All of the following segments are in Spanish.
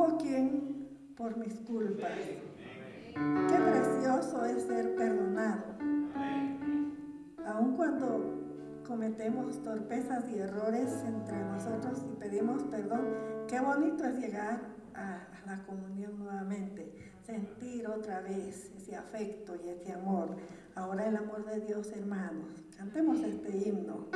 hubo quien por mis culpas. Qué precioso es ser perdonado. Aun cuando cometemos torpezas y errores entre nosotros y pedimos perdón, qué bonito es llegar a, a la comunión nuevamente, sentir otra vez ese afecto y ese amor. Ahora el amor de Dios, hermanos. Cantemos este himno.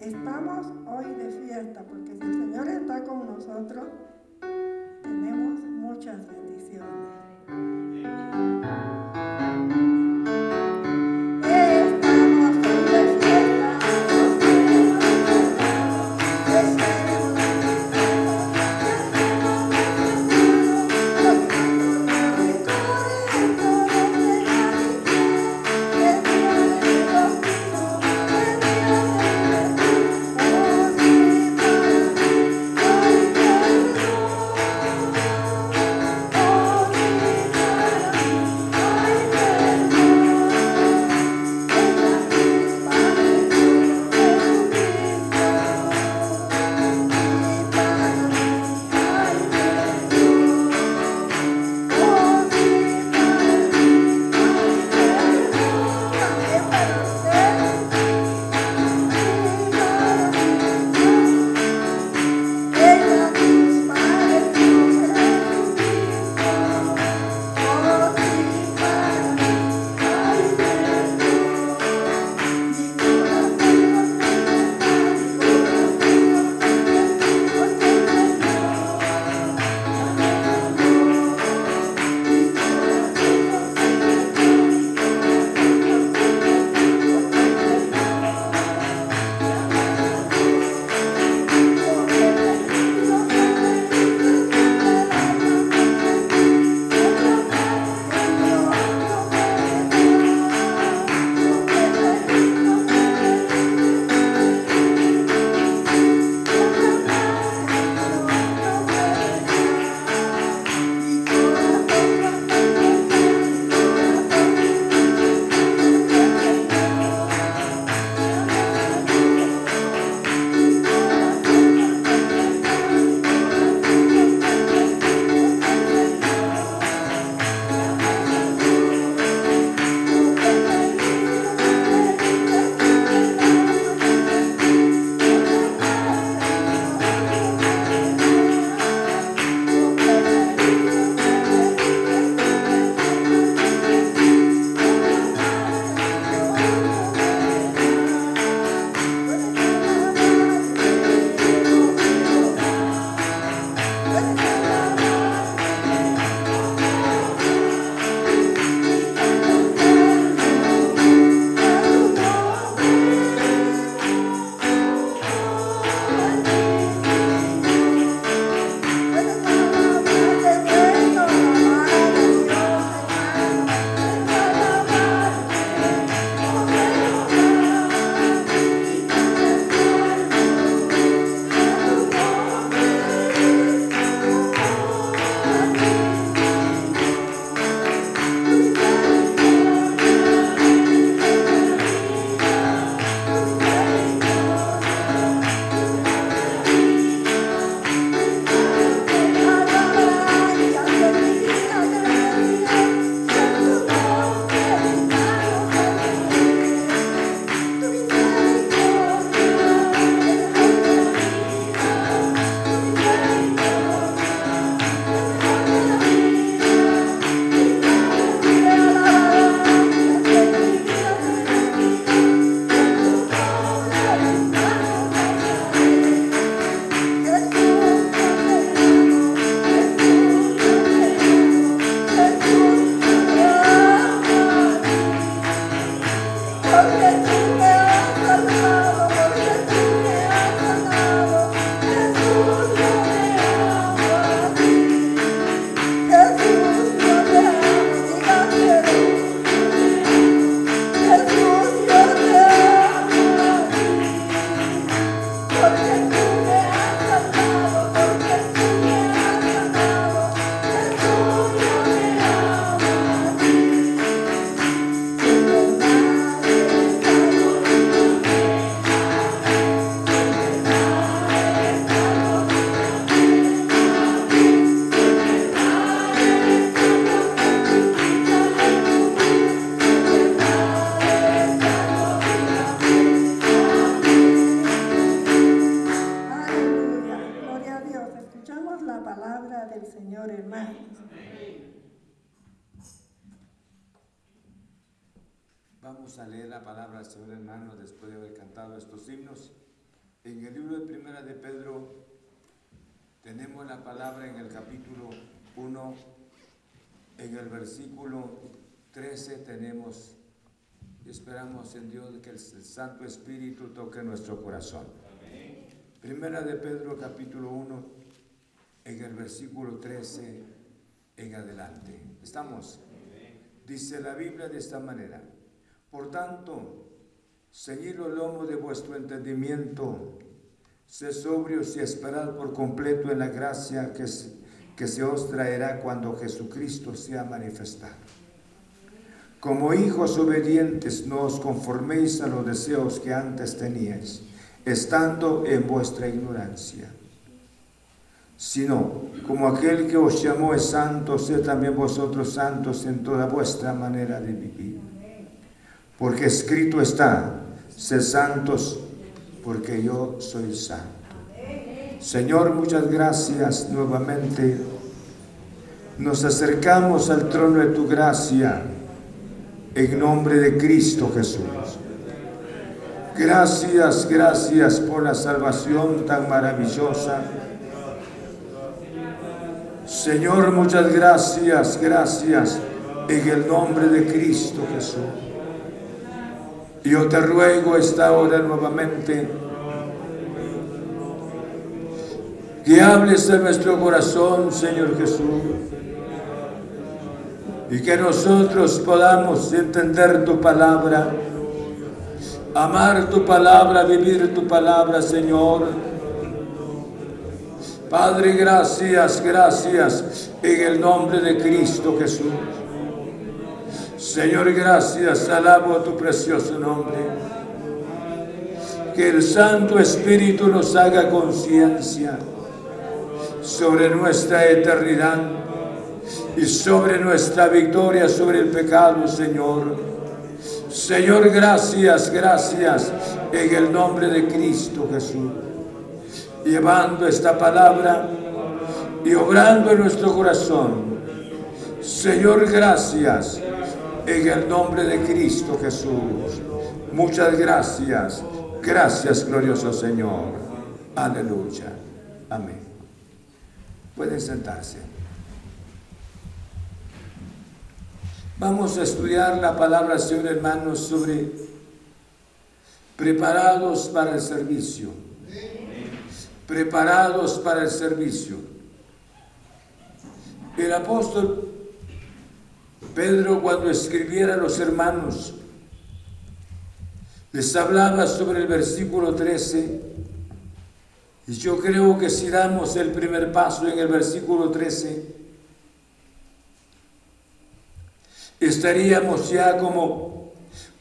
Estamos hoy de fiesta porque si el Señor está con nosotros, tenemos que el Santo Espíritu toque nuestro corazón. Primera de Pedro capítulo 1, en el versículo 13 en adelante. ¿Estamos? Dice la Biblia de esta manera. Por tanto, seguid los lomos de vuestro entendimiento, sé sobrios y esperad por completo en la gracia que, que se os traerá cuando Jesucristo sea manifestado. Como hijos obedientes no os conforméis a los deseos que antes teníais, estando en vuestra ignorancia, sino como aquel que os llamó es santo, sed también vosotros santos en toda vuestra manera de vivir. Porque escrito está, sed santos porque yo soy santo. Señor, muchas gracias nuevamente. Nos acercamos al trono de tu gracia en nombre de Cristo Jesús. Gracias, gracias por la salvación tan maravillosa. Señor, muchas gracias, gracias en el nombre de Cristo Jesús. Yo te ruego esta hora nuevamente que hables en nuestro corazón, Señor Jesús y que nosotros podamos entender tu palabra, amar tu palabra, vivir tu palabra, Señor. Padre, gracias, gracias en el nombre de Cristo Jesús. Señor, gracias, alabo tu precioso nombre. Que el Santo Espíritu nos haga conciencia sobre nuestra eternidad y sobre nuestra victoria sobre el pecado, Señor. Señor, gracias, gracias en el nombre de Cristo Jesús. Llevando esta palabra y obrando en nuestro corazón. Señor, gracias en el nombre de Cristo Jesús. Muchas gracias. Gracias, glorioso Señor. Aleluya. Amén. Pueden sentarse. Vamos a estudiar la palabra, Señor hermanos, sobre preparados para el servicio. Preparados para el servicio. El apóstol Pedro cuando escribiera a los hermanos, les hablaba sobre el versículo 13. Y yo creo que si damos el primer paso en el versículo 13, estaríamos ya como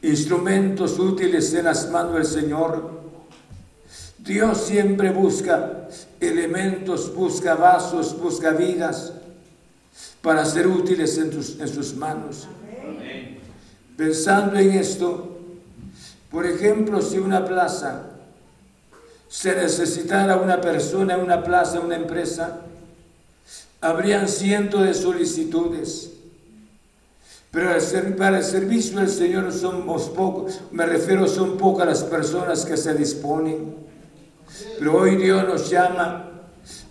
instrumentos útiles en las manos del Señor. Dios siempre busca elementos, busca vasos, busca vidas para ser útiles en, en sus manos. Pensando en esto, por ejemplo, si una plaza se necesitara una persona una plaza, una empresa, habrían cientos de solicitudes. Pero para el servicio del Señor somos pocos, me refiero, son pocas las personas que se disponen. Pero hoy Dios nos llama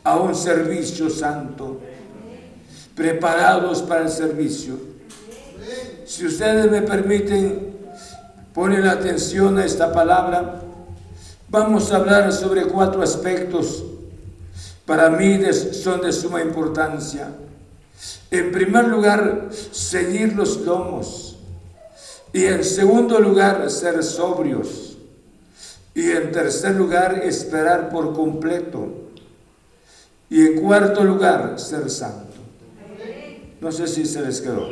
a un servicio santo, preparados para el servicio. Si ustedes me permiten, pone la atención a esta palabra, vamos a hablar sobre cuatro aspectos. Para mí son de suma importancia. En primer lugar, seguir los lomos. Y en segundo lugar, ser sobrios. Y en tercer lugar, esperar por completo. Y en cuarto lugar, ser santo. No sé si se les quedó.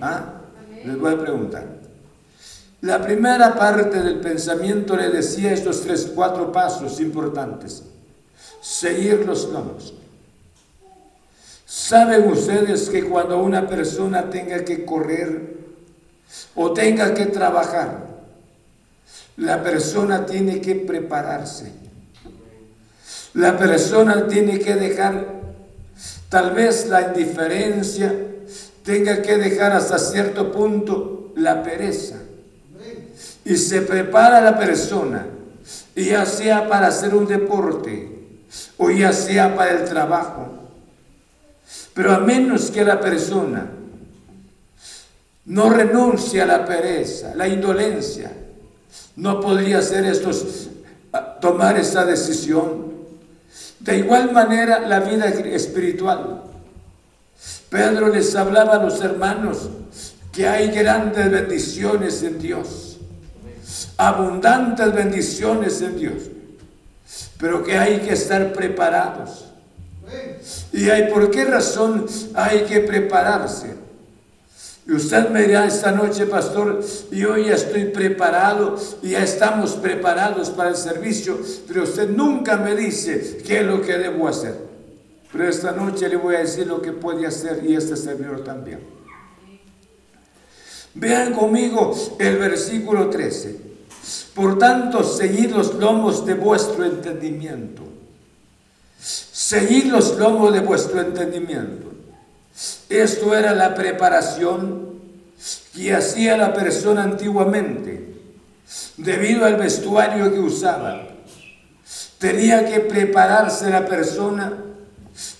¿Ah? Les voy a preguntar. La primera parte del pensamiento le decía estos tres, cuatro pasos importantes. Seguir los lomos. ¿Saben ustedes que cuando una persona tenga que correr o tenga que trabajar, la persona tiene que prepararse? La persona tiene que dejar tal vez la indiferencia, tenga que dejar hasta cierto punto la pereza. Y se prepara la persona, ya sea para hacer un deporte o ya sea para el trabajo. Pero a menos que la persona no renuncie a la pereza, la indolencia, no podría hacer estos, tomar esa decisión. De igual manera, la vida espiritual. Pedro les hablaba a los hermanos que hay grandes bendiciones en Dios, abundantes bendiciones en Dios, pero que hay que estar preparados. ¿Y hay por qué razón hay que prepararse? Y usted me dirá esta noche, pastor, yo ya estoy preparado ya estamos preparados para el servicio, pero usted nunca me dice qué es lo que debo hacer. Pero esta noche le voy a decir lo que puede hacer y este servidor también. Vean conmigo el versículo 13. Por tanto, seguid los lomos de vuestro entendimiento. Seguid los lomos de vuestro entendimiento. Esto era la preparación que hacía la persona antiguamente, debido al vestuario que usaba. Tenía que prepararse la persona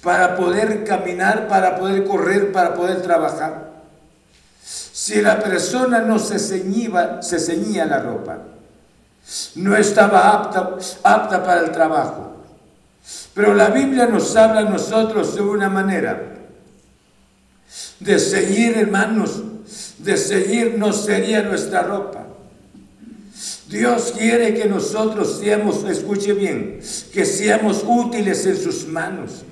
para poder caminar, para poder correr, para poder trabajar. Si la persona no se ceñía, se la ropa, no estaba apta para el trabajo. Pero la Biblia nos habla a nosotros de una manera de seguir, hermanos, de seguir no sería nuestra ropa. Dios quiere que nosotros seamos, escuche bien, que seamos útiles en sus manos.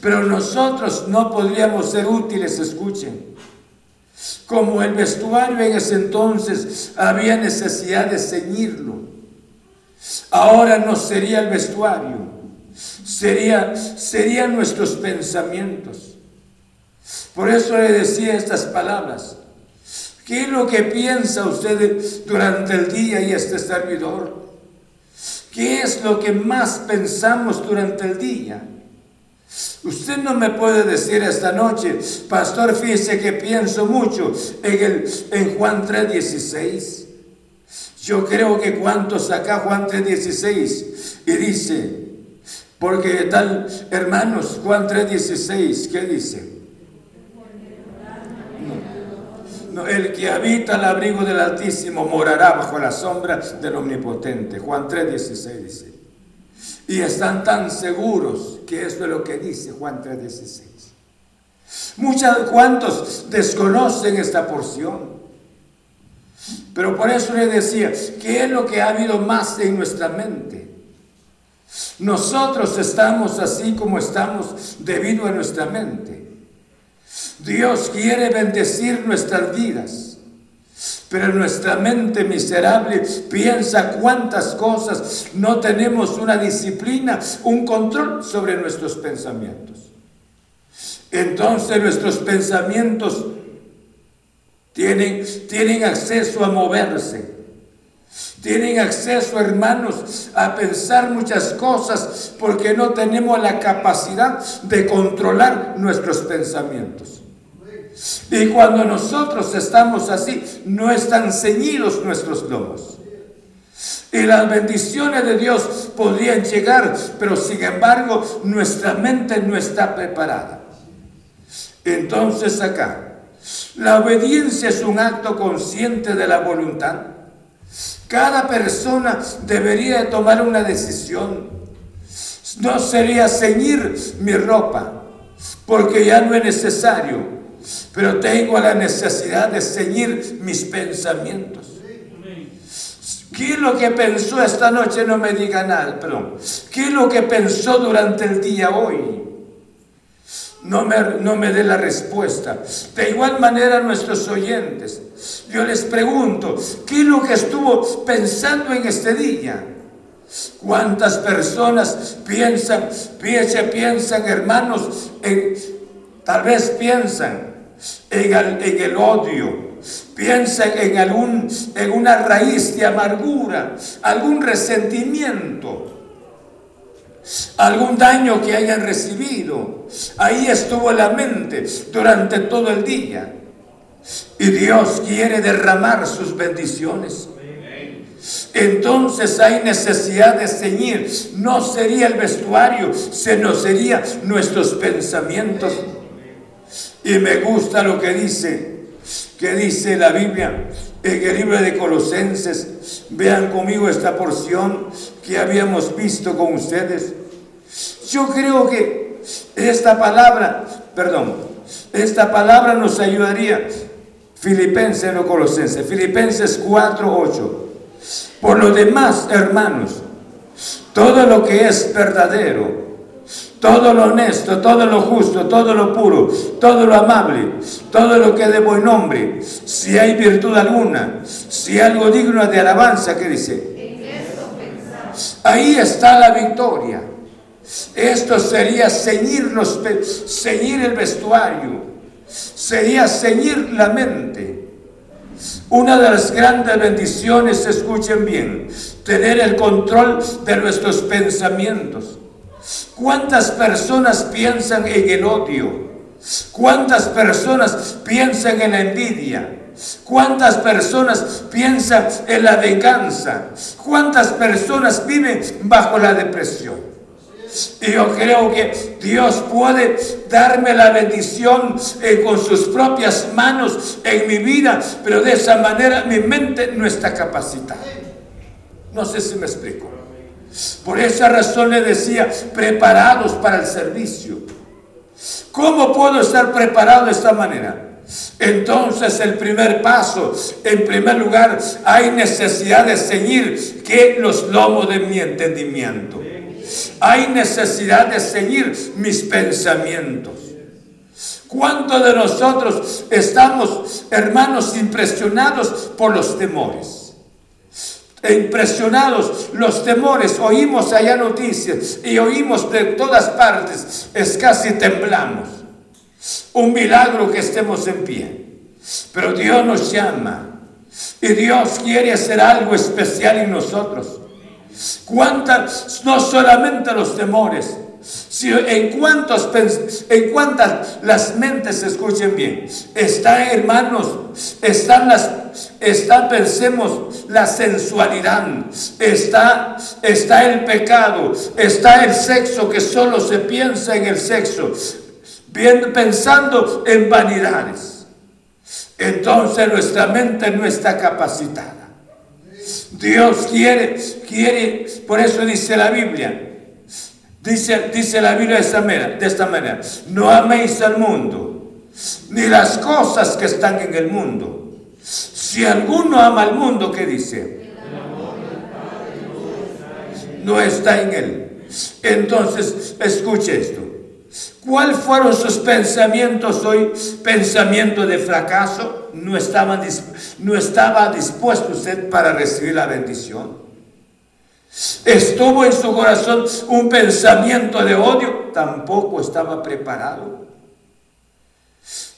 Pero nosotros no podríamos ser útiles, escuchen. Como el vestuario en ese entonces había necesidad de ceñirlo. Ahora no sería el vestuario, sería, serían nuestros pensamientos. Por eso le decía estas palabras. ¿Qué es lo que piensa usted durante el día y este servidor? ¿Qué es lo que más pensamos durante el día? Usted no me puede decir esta noche, pastor, fíjese que pienso mucho en, el, en Juan 3.16. Yo creo que cuando saca Juan 3.16 y dice, porque tal, hermanos, Juan 3.16, ¿qué dice? el que habita el abrigo del Altísimo morará bajo la sombra del Omnipotente. Juan 3:16 dice. Y están tan seguros que esto es lo que dice Juan 3:16. Muchos, ¿cuántos desconocen esta porción? Pero por eso le decía, ¿qué es lo que ha habido más en nuestra mente? Nosotros estamos así como estamos debido a nuestra mente. Dios quiere bendecir nuestras vidas. Pero nuestra mente miserable piensa cuántas cosas no tenemos una disciplina, un control sobre nuestros pensamientos. Entonces nuestros pensamientos tienen, tienen acceso a moverse. Tienen acceso, hermanos, a pensar muchas cosas porque no tenemos la capacidad de controlar nuestros pensamientos. Y cuando nosotros estamos así, no están ceñidos nuestros lomos. Y las bendiciones de Dios podrían llegar, pero sin embargo nuestra mente no está preparada. Entonces acá, La obediencia es un acto consciente de la voluntad. Cada persona debería tomar una decisión. No sería ceñir mi ropa, porque ya no es necesario, pero tengo la necesidad de ceñir mis pensamientos. ¿Qué es lo que pensó esta noche? No me diga nada, perdón. ¿Qué es lo que pensó durante el día hoy? No me, no me dé la respuesta. De igual manera nuestros oyentes, yo les pregunto, ¿qué es lo que estuvo pensando en este día? ¿Cuántas personas piensan, piensan, piensan hermanos, tal vez piensan en en el odio, Piensa en, algún, en una raíz de amargura, algún resentimiento, algún daño que hayan recibido. Ahí estuvo la mente durante todo el día. Y Dios quiere derramar sus bendiciones. Entonces hay necesidad de ceñir. No sería el vestuario, sino serían nuestros pensamientos. Y me gusta lo que dice ¿Qué dice la Biblia en el libro de Colosenses? Vean conmigo esta porción que habíamos visto con ustedes. Yo creo que esta palabra, perdón, esta palabra nos ayudaría. Filipenses, no Colosenses, Filipenses 4, 8. Por lo demás, hermanos, todo lo que es verdadero, todo lo honesto, todo lo justo, todo lo puro, todo lo amable, todo lo que de buen nombre, si hay virtud alguna, si algo digno de alabanza, ¿qué dice? Ahí está la victoria. Esto sería ceñir, el vestuario, sería ceñir la mente. Una de las grandes bendiciones, escuchen bien, tener el control de nuestros pensamientos. ¿Cuántas personas piensan en el odio? ¿Cuántas personas piensan en la envidia? ¿Cuántas personas piensan en la venganza? ¿Cuántas personas viven bajo la depresión? Y yo creo que Dios puede darme la bendición eh, con sus propias manos en mi vida, pero de esa manera mi mente no está capacitada. No sé si me explico. Por esa razón le decía, preparados para el servicio. ¿Cómo puedo estar preparado de esta manera? Entonces el primer paso, en primer lugar, hay necesidad de ceñir que los lomos de mi entendimiento. Hay necesidad de ceñir mis pensamientos. ¿Cuántos de nosotros estamos, hermanos, impresionados por los temores? Impresionados los temores, oímos allá noticias y oímos de todas partes, es casi temblamos. Un milagro que estemos en pie. Pero Dios nos llama y Dios quiere hacer algo especial en nosotros. Cuántas, no solamente los temores, sino en cuántos, en cuántas las mentes escuchen bien. Están hermanos, están las está, pensemos, la sensualidad, está, está el pecado, está el sexo que solo se piensa en el sexo, pensando en vanidades. Entonces nuestra mente no está capacitada. Dios quiere, quiere, por eso dice la Biblia, dice, dice la Biblia de esta, manera, de esta manera, no améis al mundo, ni las cosas que están en el mundo si alguno ama al mundo, ¿qué dice? No está en él. Entonces, escuche esto. ¿Cuáles fueron sus pensamientos hoy? Pensamiento de fracaso. No, no estaba dispuesto usted para recibir la bendición. Estuvo en su corazón un pensamiento de odio. Tampoco estaba preparado.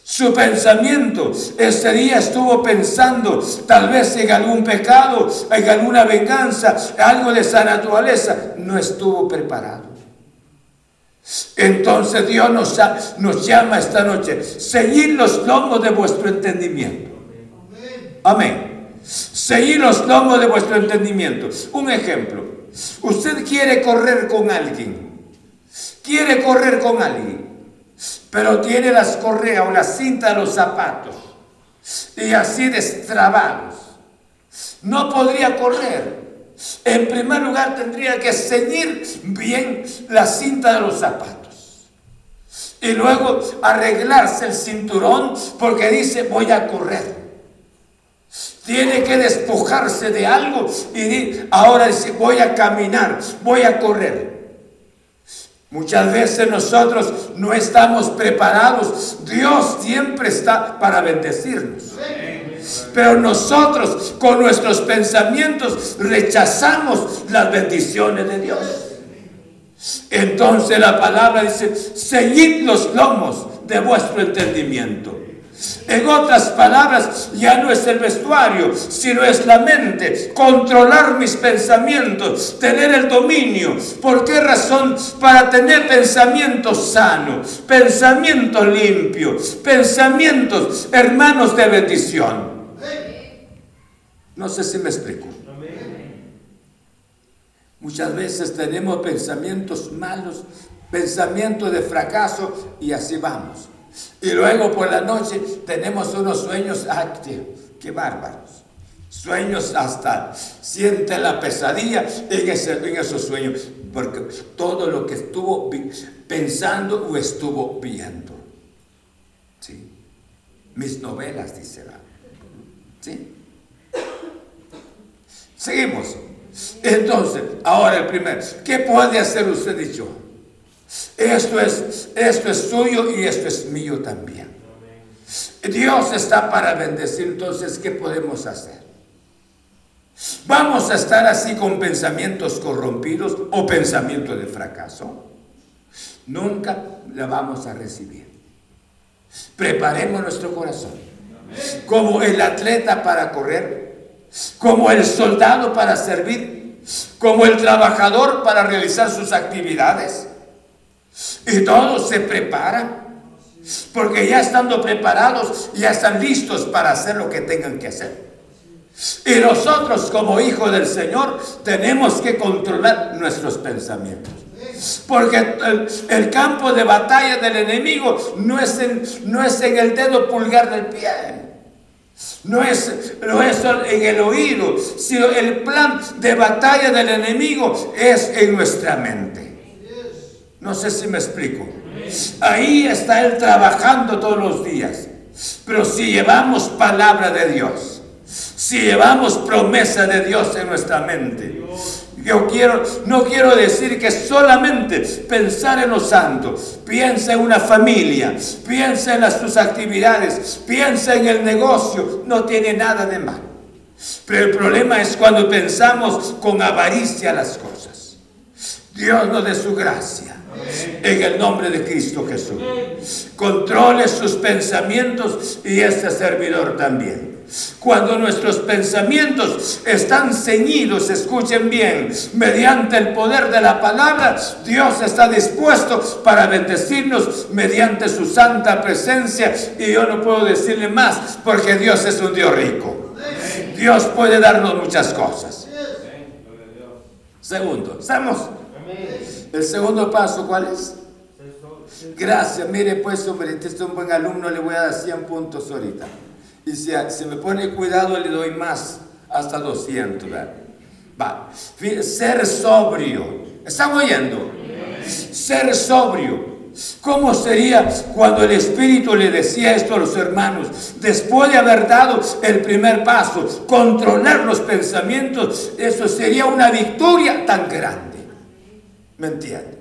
Su pensamiento ese día estuvo pensando tal vez en algún pecado, en alguna venganza, algo de esa naturaleza. No estuvo preparado. Entonces Dios nos, nos llama esta noche, seguir los lomos de vuestro entendimiento. Amén. Seguir los lomos de vuestro entendimiento. Un ejemplo. Usted quiere correr con alguien. Quiere correr con alguien pero tiene las correas o la cinta de los zapatos y así destrabados. No podría correr. En primer lugar tendría que ceñir bien la cinta de los zapatos. Y luego arreglarse el cinturón porque dice voy a correr. Tiene que despojarse de algo y ahora dice voy a caminar, voy a correr. Muchas veces nosotros no estamos preparados. Dios siempre está para bendecirnos. Pero nosotros con nuestros pensamientos rechazamos las bendiciones de Dios. Entonces la palabra dice, seguid los lomos de vuestro entendimiento. En otras palabras, ya no es el vestuario, sino es la mente. Controlar mis pensamientos, tener el dominio. ¿Por qué razón? Para tener pensamientos sanos, pensamientos limpios, pensamientos hermanos de bendición. No sé si me explico. Muchas veces tenemos pensamientos malos, pensamientos de fracaso y así vamos. Y luego por la noche tenemos unos sueños, ¡ay, qué bárbaros! Sueños hasta siente la pesadilla en, ese, en esos sueños, porque todo lo que estuvo pensando o estuvo viendo. ¿Sí? Mis novelas, dice la. ¿Sí? Seguimos. Entonces, ahora el primero, ¿qué puede hacer usted y yo? Esto es, esto es suyo y esto es mío también. Dios está para bendecir, entonces, ¿qué podemos hacer? ¿Vamos a estar así con pensamientos corrompidos o pensamientos de fracaso? Nunca la vamos a recibir. Preparemos nuestro corazón. Como el atleta para correr, como el soldado para servir, como el trabajador para realizar sus actividades y todos se preparan. Porque ya estando preparados, ya están listos para hacer lo que tengan que hacer. Y nosotros como hijos del Señor tenemos que controlar nuestros pensamientos. Porque el, campo de batalla del enemigo no es, en, no es en el dedo pulgar del pie. No es, no es en el oído, sino el plan de batalla del enemigo es en nuestra mente. No sé si me explico. Ahí está Él trabajando todos los días. Pero si llevamos palabra de Dios, si llevamos promesa de Dios en nuestra mente, yo quiero, no quiero decir que solamente pensar en los santos, piensa en una familia, piensa en las, tus actividades, piensa en el negocio, no tiene nada de mal. Pero el problema es cuando pensamos con avaricia las cosas. Dios nos dé su gracia en el nombre de Cristo Jesús. Controle sus pensamientos y este servidor también. Cuando nuestros pensamientos están ceñidos, escuchen bien, mediante el poder de la palabra, Dios está dispuesto para bendecirnos mediante su santa presencia. Y yo no puedo decirle más porque Dios es un Dios rico. Dios puede darnos muchas cosas. Segundo, ¿estamos? El segundo paso, ¿cuál es? Gracias, mire pues, hombre, este es un buen alumno, le voy a dar 100 puntos ahorita. Y si me pone cuidado, le doy más, hasta 200. Va. Ser sobrio. ¿Están oyendo? Ser sobrio. ¿Cómo sería cuando el Espíritu le decía esto a los hermanos? Después de haber dado el primer paso, controlar los pensamientos, eso sería una victoria tan grande. ¿Me entiende?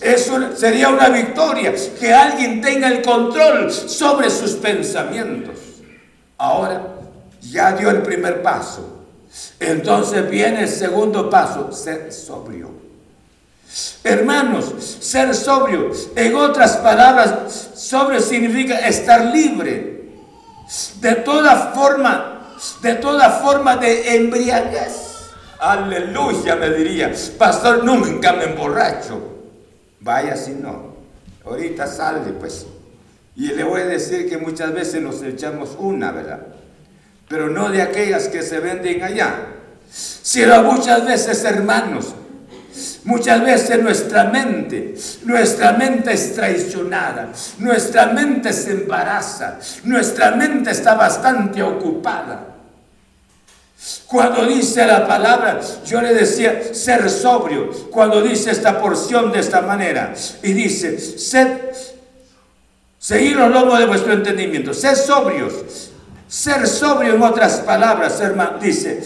Eso sería una victoria, que alguien tenga el control sobre sus pensamientos. Ahora, ya dio el primer paso. Entonces viene el segundo paso, ser sobrio. Hermanos, ser sobrio, en otras palabras, sobrio significa estar libre de toda forma, de toda forma de embriaguez. Aleluya, me diría. Pastor, nunca me emborracho. Vaya si no. Ahorita sale, pues. Y le voy a decir que muchas veces nos echamos una, ¿verdad? Pero no de aquellas que se venden allá. Sino muchas veces, hermanos, Muchas veces nuestra mente, nuestra mente es traicionada, nuestra mente se embaraza, nuestra mente está bastante ocupada. Cuando dice la palabra, yo le decía ser sobrio, cuando dice esta porción de esta manera, y dice, sed, seguir los lomos de vuestro entendimiento, sed sobrios, ser sobrio en otras palabras, hermano, dice,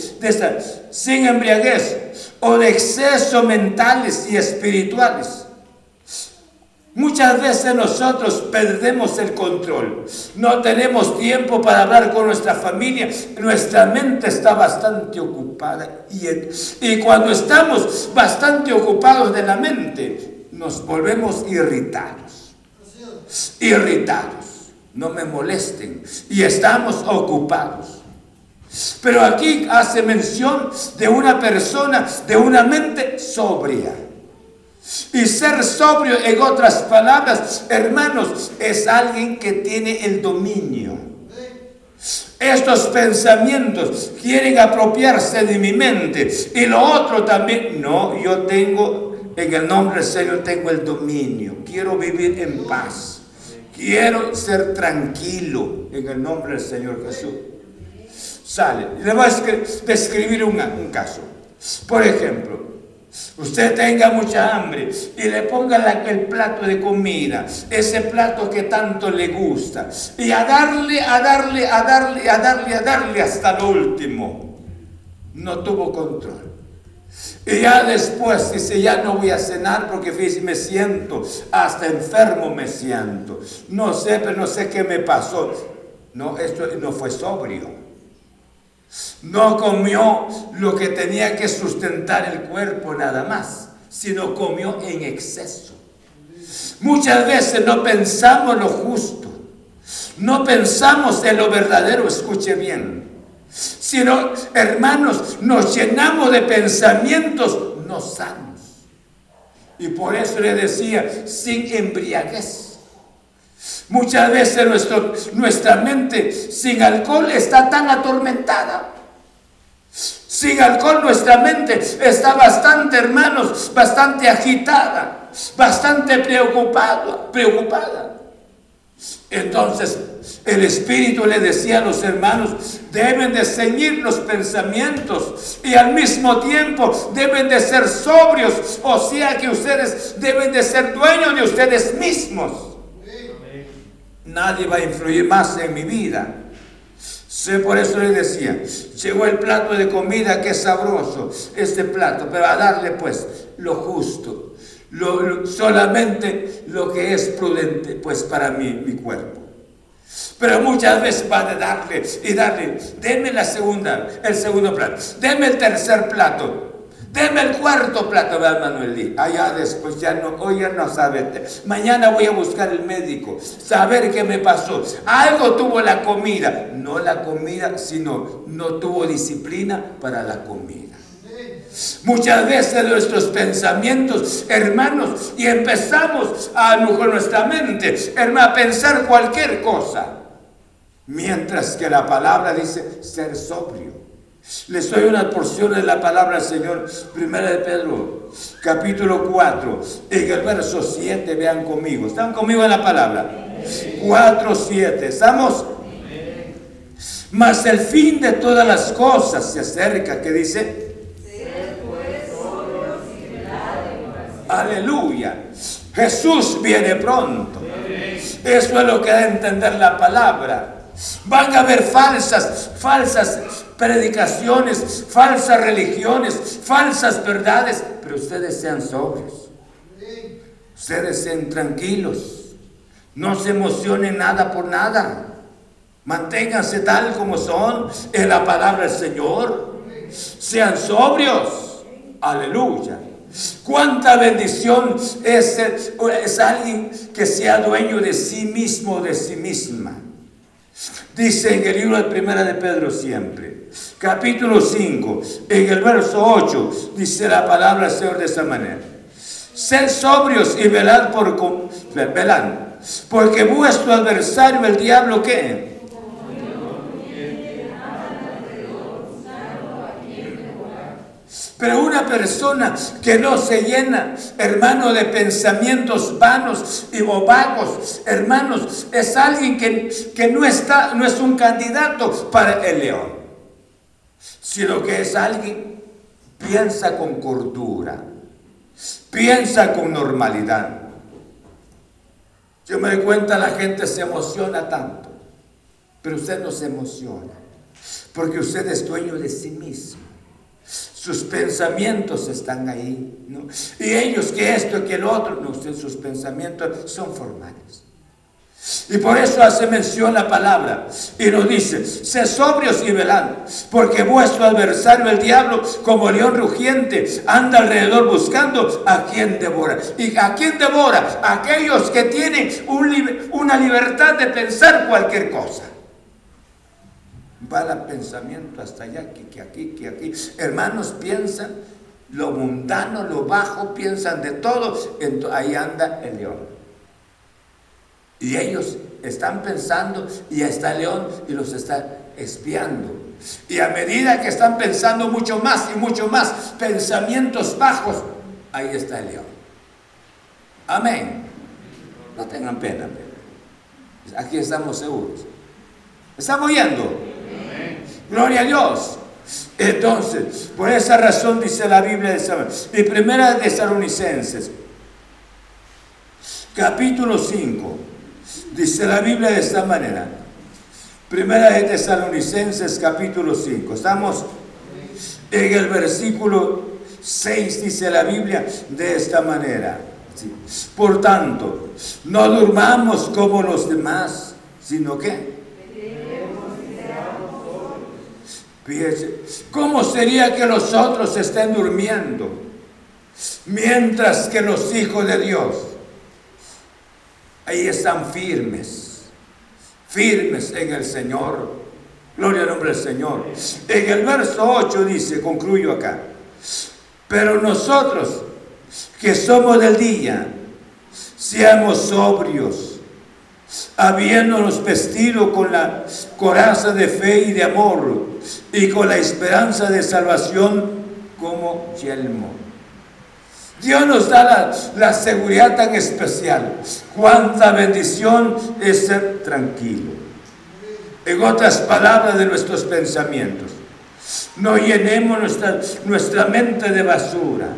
sin embriaguez o de exceso mentales y espirituales. Muchas veces nosotros perdemos el control. No tenemos tiempo para hablar con nuestra familia. Nuestra mente está bastante ocupada. Y, cuando estamos bastante ocupados de la mente, nos volvemos irritados. Irritados no me molesten. Y estamos ocupados. Pero aquí hace mención de una persona, de una mente sobria. Y ser sobrio, en otras palabras, hermanos, es alguien que tiene el dominio. Estos pensamientos quieren apropiarse de mi mente. Y lo otro también, no, yo tengo, en el nombre del Señor, tengo el dominio. Quiero vivir en paz. Quiero ser tranquilo en el nombre del Señor Jesús. Sale. Le voy a describir un, un caso. Por ejemplo, usted tenga mucha hambre y le ponga el plato de comida, ese plato que tanto le gusta, y a darle, a darle, a darle, a darle, a darle hasta lo último. No tuvo control. Y ya después dice, ya no voy a cenar porque me siento, hasta enfermo me siento. No sé, pero no sé qué me pasó. No, esto no fue sobrio. No comió lo que tenía que sustentar el cuerpo nada más, sino comió en exceso. Muchas veces no pensamos lo justo, no pensamos en lo verdadero, escuche bien sino, hermanos, nos llenamos de pensamientos no sanos. Y por eso le decía, sin embriaguez. Muchas veces nuestra mente sin alcohol está tan atormentada. Sin alcohol nuestra mente está bastante, hermanos, bastante agitada, bastante preocupada, preocupada. Entonces el Espíritu le decía a los hermanos, deben de ceñir los pensamientos y al mismo tiempo deben de ser sobrios, o sea que ustedes deben de ser dueños de ustedes mismos. Nadie va a influir más en mi vida. Por eso le decía, llegó el plato de comida que es sabroso, este plato, pero a darle pues lo justo, solamente lo que es prudente pues para mí, mi cuerpo. Pero muchas veces va a darle y darle, denme la segunda, el segundo plato, denme el tercer plato, Deme el cuarto plato, hermano Eli. Allá después ya no, hoy ya no sabe. Mañana voy a buscar el médico, saber qué me pasó. Algo tuvo la comida, no la comida, sino no tuvo disciplina para la comida. Muchas veces nuestros pensamientos, hermanos, y empezamos a con nuestra mente, hermano, a pensar cualquier cosa. Mientras que la palabra dice ser sobrio. Les doy una porción de la palabra del Señor, primera de Pedro, capítulo 4, en el verso 7, vean conmigo. ¿Están conmigo en la palabra? 4, 7. ¿Estamos? Mas el fin de todas las cosas se acerca, ¿qué dice? Aleluya. Jesús viene pronto. Eso es lo que da a entender la palabra. Van a haber falsas, falsas predicaciones, falsas religiones, falsas verdades, pero ustedes sean sobrios. Ustedes sean tranquilos. No se emocionen nada por nada. Manténganse tal como son en la palabra del Señor. Sean sobrios. Aleluya. Cuánta bendición es, es alguien que sea dueño de sí mismo, de sí misma. Dice en el libro de Primera de Pedro siempre, capítulo 5, en el verso 8, dice la palabra del Señor de esa manera. Sed sobrios y velad por velad, porque vuestro adversario el diablo ¿qué? Pero una persona que no se llena, hermano, de pensamientos vanos y vagos, hermanos, es alguien que, que no, está, no es un candidato para el león, sino que es alguien piensa con cordura, piensa con normalidad. Yo me doy cuenta, la gente se emociona tanto, pero usted no se emociona, porque usted es dueño de sí mismo. Sus pensamientos están ahí, ¿no? Y ellos que esto, que el otro, no, usted, sus pensamientos son formales. Y por eso hace mención la palabra y nos dice, sé sobrios y velad, porque vuestro adversario el diablo, como león rugiente, anda alrededor buscando a quien devora. ¿Y a quien devora? Aquellos que tienen una libertad de pensar cualquier cosa el pensamiento hasta allá, que, aquí, que aquí. Hermanos piensan lo mundano, lo bajo, piensan de todo, ahí anda el león. Y ellos están pensando y está el león y los está espiando. Y a medida que están pensando mucho más y mucho más pensamientos bajos, ahí está el león. Amén. No tengan pena. Aquí estamos seguros. ¿Estamos yendo? Gloria a Dios. Entonces, por esa razón dice la Biblia de Samuel. Y primera de Tesalonicenses, capítulo 5, dice la Biblia de esta manera. Primera de Tesalonicenses, capítulo 5. Estamos en el versículo 6, dice la Biblia de esta manera. Por tanto, no durmamos como los demás, sino que ¿cómo sería que los otros estén durmiendo? Mientras que los hijos de Dios ahí están firmes, firmes en el Señor. Gloria al nombre del Señor. En el verso 8 dice, concluyo acá, pero nosotros que somos del día, seamos sobrios habiéndonos vestido con la coraza de fe y de amor y con la esperanza de salvación como yelmo. Dios nos da la, seguridad tan especial. Cuánta bendición es ser tranquilo. En otras palabras de nuestros pensamientos. No llenemos nuestra, nuestra mente de basura.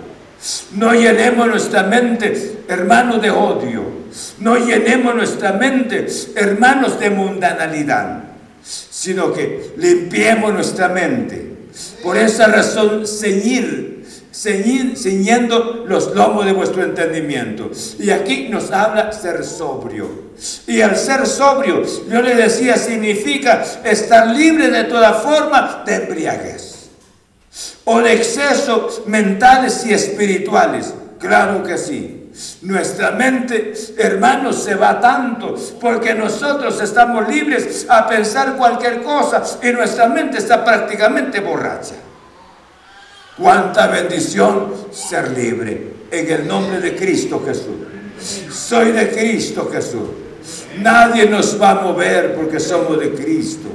No llenemos nuestra mente, hermanos, de odio. No llenemos nuestra mente, hermanos, de mundanalidad. Sino que limpiemos nuestra mente. Por esa razón, ceñir, ceñir, ceñiendo los lomos de vuestro entendimiento. Y aquí nos habla ser sobrio. Y al ser sobrio, yo le decía, significa estar libre de toda forma de embriaguez o de excesos mentales y espirituales. Claro que sí. Nuestra mente, hermanos, se va tanto porque nosotros estamos libres a pensar cualquier cosa y nuestra mente está prácticamente borracha. Cuánta bendición ser libre en el nombre de Cristo Jesús. Soy de Cristo Jesús. Nadie nos va a mover porque somos de Cristo.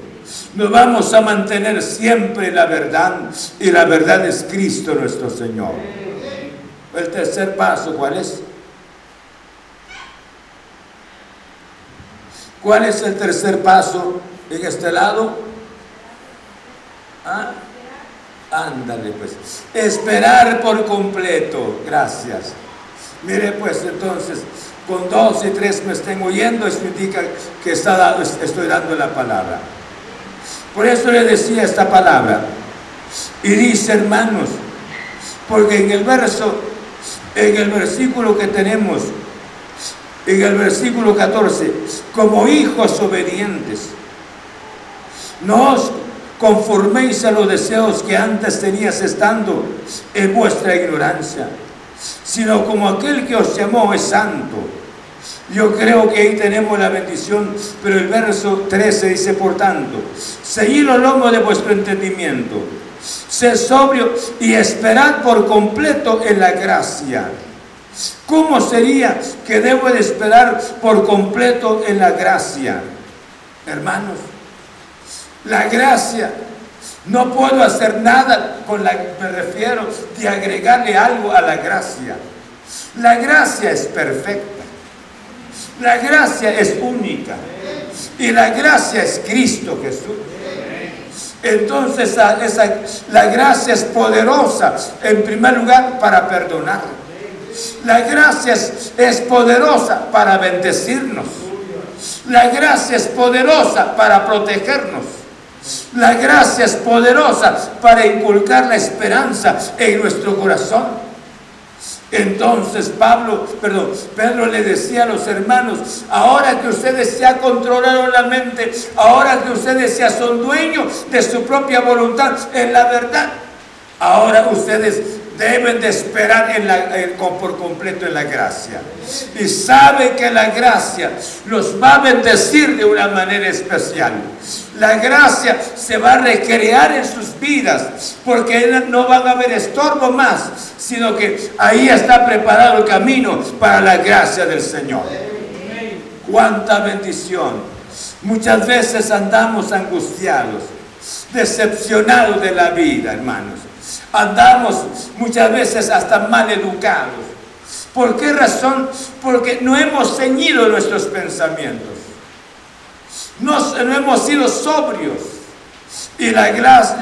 Nos vamos a mantener siempre la verdad y la verdad es Cristo nuestro Señor. El tercer paso, ¿cuál es? ¿Cuál es el tercer paso en este lado? ¿Ah? Ándale pues. Esperar por completo. Gracias. Mire pues entonces, con dos y tres me estén oyendo, eso indica que está estoy dando la palabra. Por eso le decía esta palabra. Y dice, hermanos, porque en el verso, en el versículo que tenemos, en el versículo 14, como hijos obedientes, no os conforméis a los deseos que antes tenías estando en vuestra ignorancia, sino como aquel que os llamó es santo yo creo que ahí tenemos la bendición, pero el verso 13 dice, por tanto, seguid los lomos de vuestro entendimiento, sed sobrio y esperad por completo en la gracia. ¿Cómo sería que debo de esperar por completo en la gracia? Hermanos, la gracia No puedo hacer nada con la, me refiero, de agregarle algo a la gracia. La gracia es perfecta. La gracia es única. Y la gracia es Cristo Jesús. Entonces la gracia es poderosa, en primer lugar, para perdonar. La gracia es poderosa para bendecirnos. La gracia es poderosa para protegernos. La gracia es poderosa para inculcar la esperanza en nuestro corazón. Entonces Pablo, perdón, Pedro le decía a los hermanos, ahora que ustedes ya controlaron la mente, ahora que ustedes ya son dueños de su propia voluntad en la verdad, ahora ustedes deben de esperar por completo en la gracia. Y sabe que la gracia los va a bendecir de una manera especial. La gracia se va a recrear en sus vidas porque no van a haber estorbo más, sino que ahí está preparado el camino para la gracia del Señor. Cuánta bendición. Muchas veces andamos angustiados, decepcionados de la vida, hermanos. Andamos muchas veces hasta mal educados. ¿Por qué razón? Porque no hemos ceñido nuestros pensamientos. No, hemos sido sobrios. Y la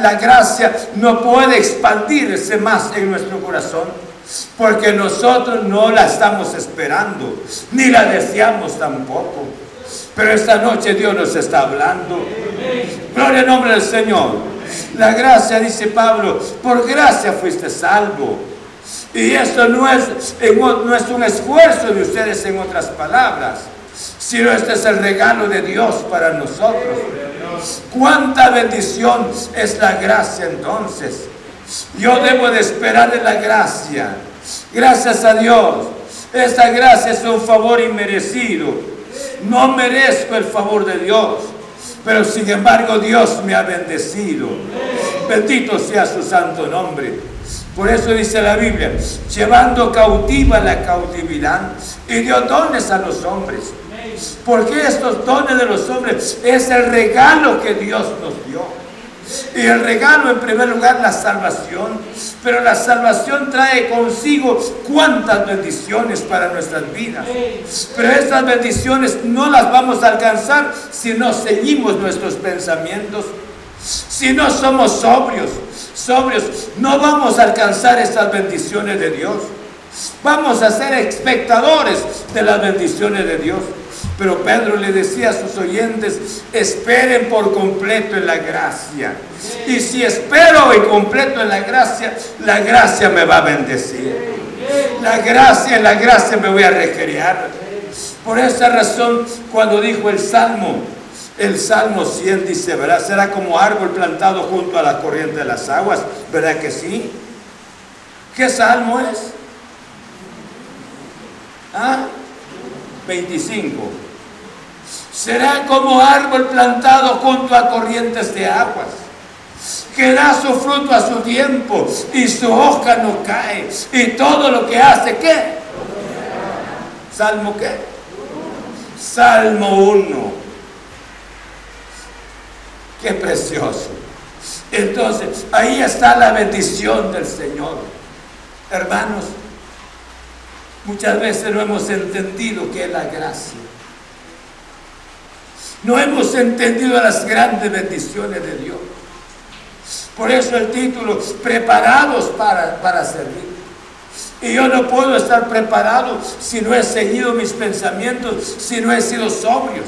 la gracia no puede expandirse más en nuestro corazón. Porque nosotros no la estamos esperando. Ni la deseamos tampoco. Pero esta noche Dios nos está hablando. Gloria al nombre del Señor. La gracia, dice Pablo, por gracia fuiste salvo. Y esto no es, no es un esfuerzo de ustedes en otras palabras, sino este es el regalo de Dios para nosotros. Cuánta bendición es la gracia entonces. Yo debo de esperar de la gracia. Gracias a Dios. Esta gracia es un favor inmerecido. No merezco el favor de Dios. Pero sin embargo Dios me ha bendecido. Bendito sea su santo nombre. Por eso dice la Biblia, llevando cautiva la cautividad y dio dones a los hombres. Porque estos dones de los hombres es el regalo que Dios nos dio. Y el regalo en primer lugar la salvación, pero la salvación trae consigo cuántas bendiciones para nuestras vidas. Pero estas bendiciones no las vamos a alcanzar si no ceñimos nuestros pensamientos, si no somos sobrios, sobrios, no vamos a alcanzar estas bendiciones de Dios. Vamos a ser espectadores de las bendiciones de Dios. Pero Pedro le decía a sus oyentes, esperen por completo en la gracia. Y si espero y completo en la gracia, la gracia me va a bendecir. La gracia, en la gracia me voy a recrear. Por esa razón, cuando dijo el Salmo, el Salmo 100 dice, ¿verdad? Será como árbol plantado junto a la corriente de las aguas, ¿verdad que sí? ¿Qué Salmo es? ¿Ah? 25 será como árbol plantado junto a corrientes de aguas, que da su fruto a su tiempo y su hoja no cae, y todo lo que hace, ¿qué? Salmo qué? Salmo 1. Qué precioso. Entonces, ahí está la bendición del Señor. Hermanos, muchas veces no hemos entendido qué es la gracia. No hemos entendido las grandes bendiciones de Dios. Por eso el título, preparados para, para servir. Y yo no puedo estar preparado si no he seguido mis pensamientos, si no he sido sobrio.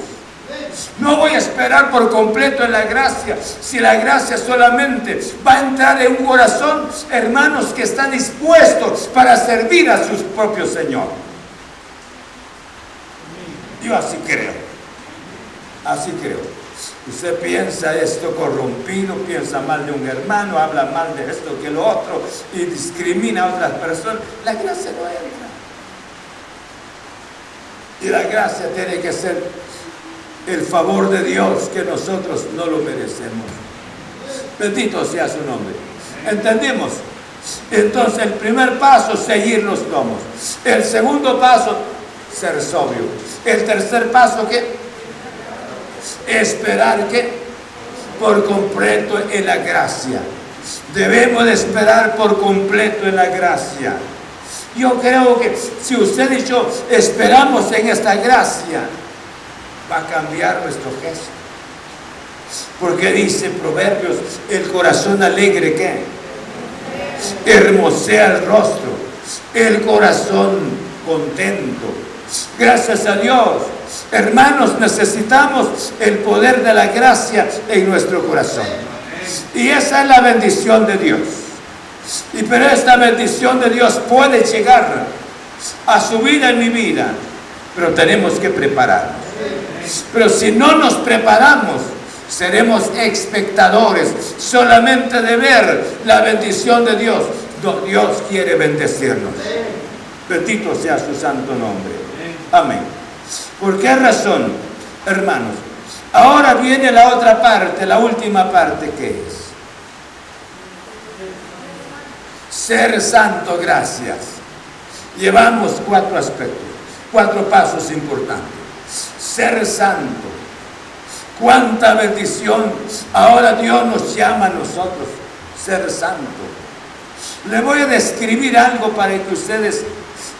No voy a esperar por completo en la gracia, si la gracia solamente va a entrar en un corazón, hermanos, que están dispuestos para servir a su propio Señor. Yo así creo. Así creo. Usted piensa esto corrompido, piensa mal de un hermano, habla mal de esto que lo otro y discrimina a otras personas. La gracia no entra. Y la gracia tiene que ser el favor de Dios que nosotros no lo merecemos. Bendito sea su nombre. ¿Entendemos? Entonces el primer paso, seguir los tomos. El segundo paso, ser sobrio. El tercer paso, ¿qué? Esperar que por completo en la gracia. Debemos de esperar por completo en la gracia. Yo creo que si usted y yo esperamos en esta gracia, va a cambiar nuestro gesto. Porque dice Proverbios, el corazón alegre que hermosea el rostro, el corazón contento. Gracias a Dios. Hermanos, necesitamos el poder de la gracia en nuestro corazón. Y esa es la bendición de Dios. Y pero esta bendición de Dios puede llegar a su vida en mi vida, pero tenemos que prepararnos. Pero si no nos preparamos, seremos espectadores solamente de ver la bendición de Dios. Dios quiere bendecirnos. Bendito sea su santo nombre. Amén. ¿Por qué razón, hermanos? Ahora viene la otra parte, la última parte que es. Ser santo, gracias. Llevamos cuatro aspectos, cuatro pasos importantes. Ser santo. Cuánta bendición. Ahora Dios nos llama a nosotros ser santo. Le voy a describir algo para que ustedes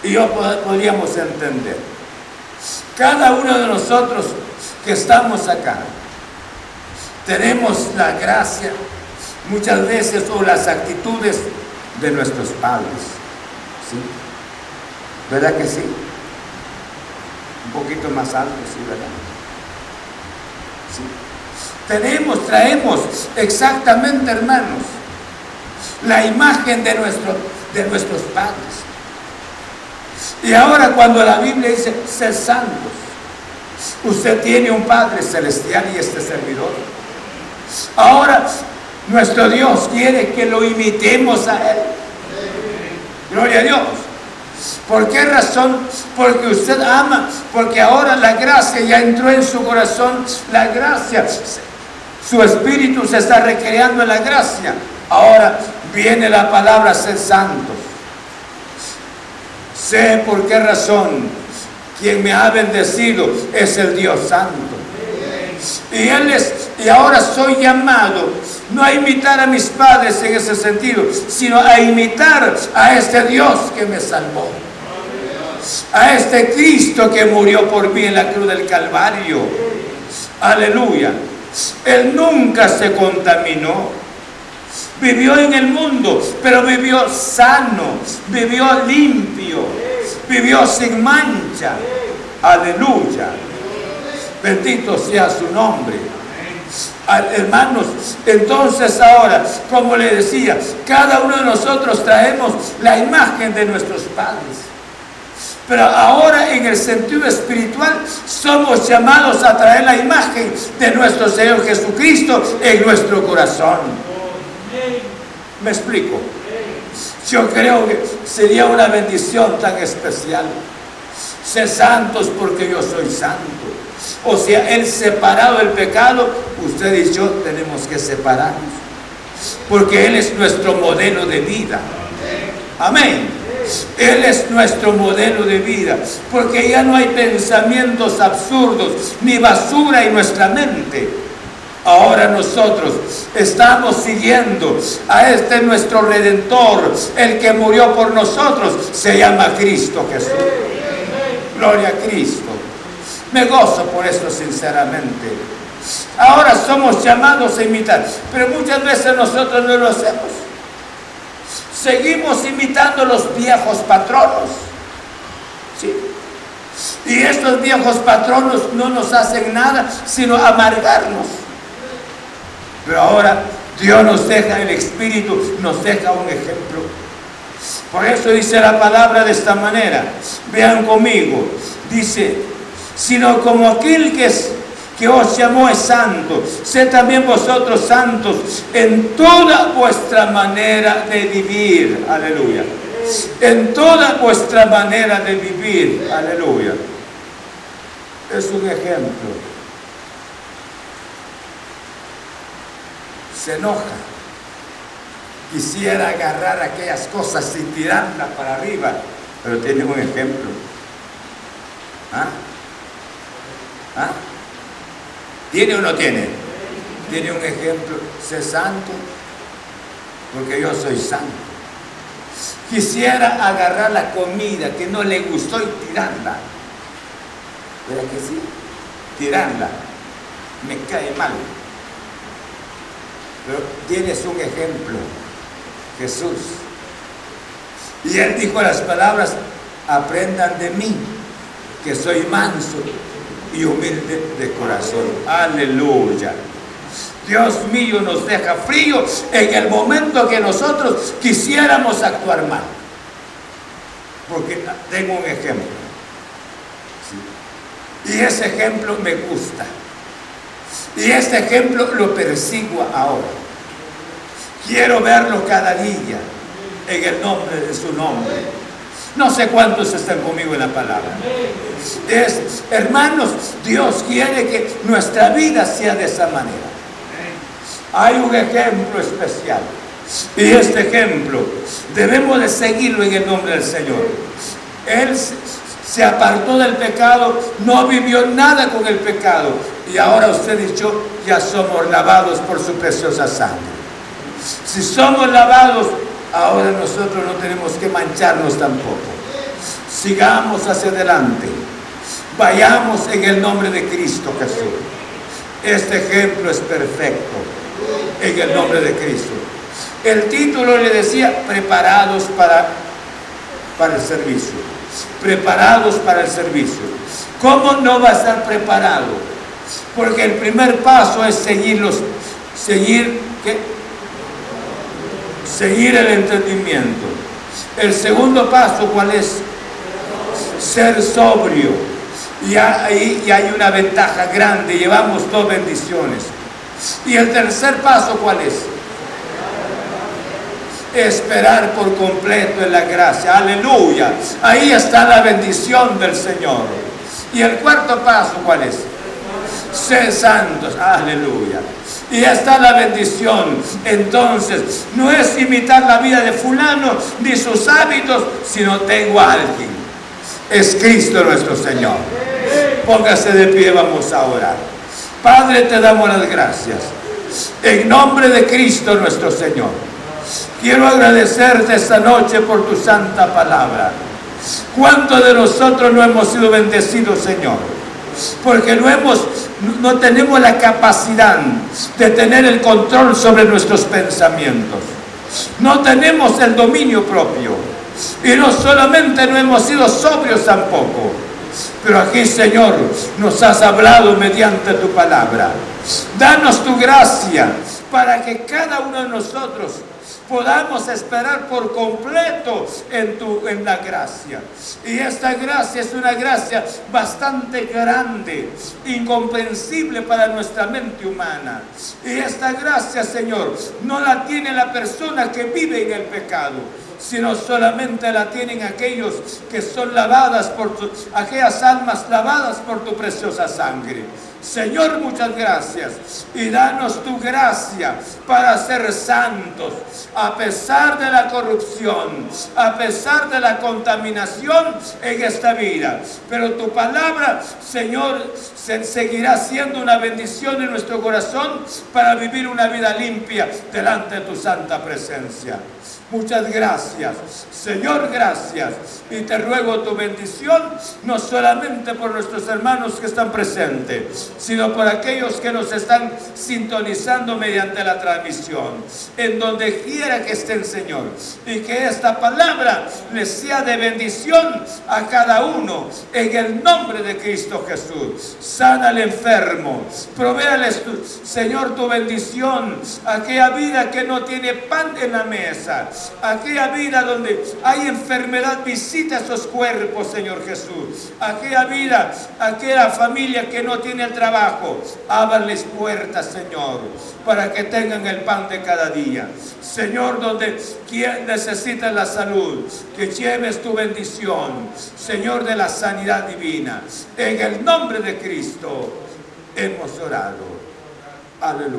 y yo podríamos entender. Cada uno de nosotros que estamos acá, tenemos la gracia muchas veces o las actitudes de nuestros padres. ¿Sí? ¿Verdad que sí? Un poquito más alto, sí, ¿verdad? Sí. Tenemos, traemos exactamente, hermanos, la imagen de, nuestro, de nuestros padres. Y ahora cuando la Biblia dice ser santos, usted tiene un Padre celestial y este servidor. Ahora nuestro Dios quiere que lo imitemos a Él. Gloria a Dios. ¿Por qué razón? Porque usted ama, porque ahora la gracia ya entró en su corazón, la gracia, su espíritu se está recreando en la gracia. Ahora viene la palabra ser santos. Sé por qué razón quien me ha bendecido es el Dios Santo. Y él es, y ahora soy llamado no a imitar a mis padres en ese sentido, sino a imitar a este Dios que me salvó. A este Cristo que murió por mí en la cruz del Calvario. Aleluya. Él nunca se contaminó. Vivió en el mundo, pero vivió sano, vivió limpio, vivió sin mancha. Aleluya. Bendito sea su nombre. Hermanos, entonces ahora, como le decía, cada uno de nosotros traemos la imagen de nuestros padres. Pero ahora en el sentido espiritual somos llamados a traer la imagen de nuestro Señor Jesucristo en nuestro corazón. ¿Me explico? Yo creo que sería una bendición tan especial. Ser santos porque yo soy santo. O sea, el separado del pecado, usted y yo tenemos que separarnos. Porque Él es nuestro modelo de vida. Amén. Él es nuestro modelo de vida. Porque ya no hay pensamientos absurdos ni basura en nuestra mente. Ahora nosotros estamos siguiendo a este nuestro redentor, el que murió por nosotros, se llama Cristo Jesús. Gloria a Cristo. Me gozo por esto sinceramente. Ahora somos llamados a imitar, pero muchas veces nosotros no lo hacemos. Seguimos imitando los viejos patronos. ¿Sí? Y estos viejos patronos no nos hacen nada sino amargarnos. Pero ahora Dios nos deja el Espíritu, nos deja un ejemplo. Por eso dice la palabra de esta manera. Vean conmigo. Dice, sino como aquel que, que os llamó es santo, sé también vosotros santos en toda vuestra manera de vivir. Aleluya. En toda vuestra manera de vivir. Aleluya. Es un ejemplo. Se enoja. Quisiera agarrar aquellas cosas y tirarlas para arriba, pero tiene un ejemplo. ¿Ah? ¿Ah? ¿Tiene o no tiene? tiene un ejemplo, sé santo, porque yo soy santo. Quisiera agarrar la comida que no le gustó y tirarla. ¿Verdad que sí? Tirarla. Me cae mal. Pero tienes un ejemplo, Jesús. Y él dijo las palabras, aprendan de mí, que soy manso y humilde de corazón. Aleluya. Dios mío nos deja fríos en el momento que nosotros quisiéramos actuar mal. Porque tengo un ejemplo. Y ese ejemplo me gusta. Y este ejemplo lo persigo ahora. Quiero verlo cada día en el nombre de su nombre. No sé cuántos están conmigo en la palabra. hermanos, Dios quiere que nuestra vida sea de esa manera. Hay un ejemplo especial. Y este ejemplo debemos de seguirlo en el nombre del Señor. Él se apartó del pecado, no vivió nada con el pecado. Y ahora usted y yo ya somos lavados por su preciosa sangre. Si somos lavados, ahora nosotros no tenemos que mancharnos tampoco. Sigamos hacia adelante. Vayamos en el nombre de Cristo Jesús. Este ejemplo es perfecto en el nombre de Cristo. El título le decía, preparados para, para el servicio. Preparados para el servicio. ¿Cómo no va a estar preparado? Porque el primer paso es seguirlos, seguir, ¿qué? Seguir el entendimiento. El segundo paso, ¿cuál es? Ser sobrio. Y ahí y hay una ventaja grande, llevamos dos bendiciones. Y el tercer paso, ¿cuál es? Esperar por completo en la gracia. Aleluya. Ahí está la bendición del Señor. Y el cuarto paso, ¿cuál es? Ser santos. Aleluya. Y está la bendición. Entonces, no es imitar la vida de fulano ni sus hábitos, sino tengo a alguien. Es Cristo nuestro Señor. Póngase de pie, vamos a orar. Padre, te damos las gracias. En nombre de Cristo nuestro Señor. Quiero agradecerte esta noche por tu santa palabra. ¿Cuántos de nosotros no hemos sido bendecidos, Señor? Porque no, hemos, no tenemos la capacidad de tener el control sobre nuestros pensamientos. No tenemos el dominio propio. Y no solamente no hemos sido sobrios tampoco, pero aquí, Señor, nos has hablado mediante tu palabra. Danos tu gracia para que cada uno de nosotros podamos esperar por completo en, tu, en la gracia. Y esta gracia es una gracia bastante grande, incomprensible para nuestra mente humana. Y esta gracia, Señor, no la tiene la persona que vive en el pecado sino solamente la tienen aquellos que son lavadas por tu, aquellas almas lavadas por tu preciosa sangre. Señor, muchas gracias y danos tu gracia para ser santos a pesar de la corrupción, a pesar de la contaminación en esta vida. Pero tu palabra, Señor, seguirá siendo una bendición en nuestro corazón para vivir una vida limpia delante de tu santa presencia. Muchas gracias. Señor, gracias. Y te ruego tu bendición, no solamente por nuestros hermanos que están presentes, sino por aquellos que nos están sintonizando mediante la transmisión. En donde quiera que estén, Señor. Y que esta palabra les sea de bendición a cada uno. En el nombre de Cristo Jesús. Sana al enfermo. Provéales, Señor, tu bendición. Aquella vida que no tiene pan en la mesa aquella vida donde hay enfermedad, visita esos cuerpos, Señor Jesús. Aquella vida, aquella familia que no tiene el trabajo, ábranles puertas, Señor, para que tengan el pan de cada día. Señor, donde quien necesita la salud, que lleves tu bendición, Señor de la sanidad divina. En el nombre de Cristo hemos orado. Aleluya.